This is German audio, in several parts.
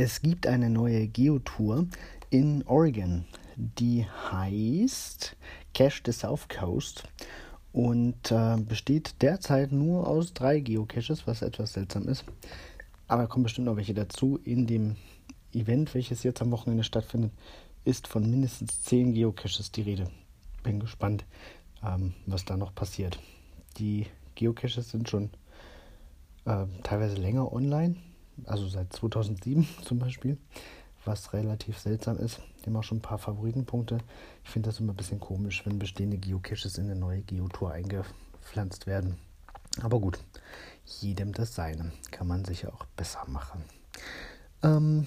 Es gibt eine neue Geotour in Oregon, die heißt Cache the South Coast und äh, besteht derzeit nur aus drei Geocaches, was etwas seltsam ist. Aber kommen bestimmt noch welche dazu. In dem Event, welches jetzt am Wochenende stattfindet, ist von mindestens zehn Geocaches die Rede. Bin gespannt, ähm, was da noch passiert. Die Geocaches sind schon äh, teilweise länger online also seit 2007 zum Beispiel, was relativ seltsam ist. Die haben auch schon ein paar Favoritenpunkte. Ich finde das immer ein bisschen komisch, wenn bestehende Geocaches in eine neue Geotour eingepflanzt werden. Aber gut, jedem das seine. Kann man sicher auch besser machen. Ähm,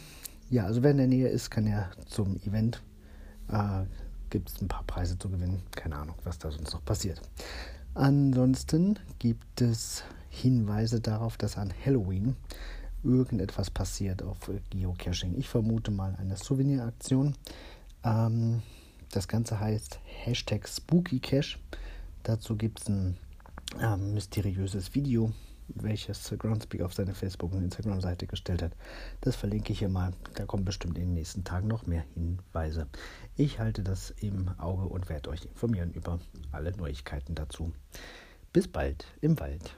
ja, also wer in der Nähe ist, kann ja zum Event. Äh, Gibt es ein paar Preise zu gewinnen. Keine Ahnung, was da sonst noch passiert. Ansonsten gibt es Hinweise darauf, dass an Halloween irgendetwas passiert auf Geocaching. Ich vermute mal eine Souveniraktion. Ähm, das Ganze heißt Hashtag SpookyCache. Dazu gibt es ein ähm, mysteriöses Video, welches Groundspeak auf seine Facebook- und Instagram-Seite gestellt hat. Das verlinke ich hier mal. Da kommen bestimmt in den nächsten Tagen noch mehr Hinweise. Ich halte das im Auge und werde euch informieren über alle Neuigkeiten dazu. Bis bald im Wald.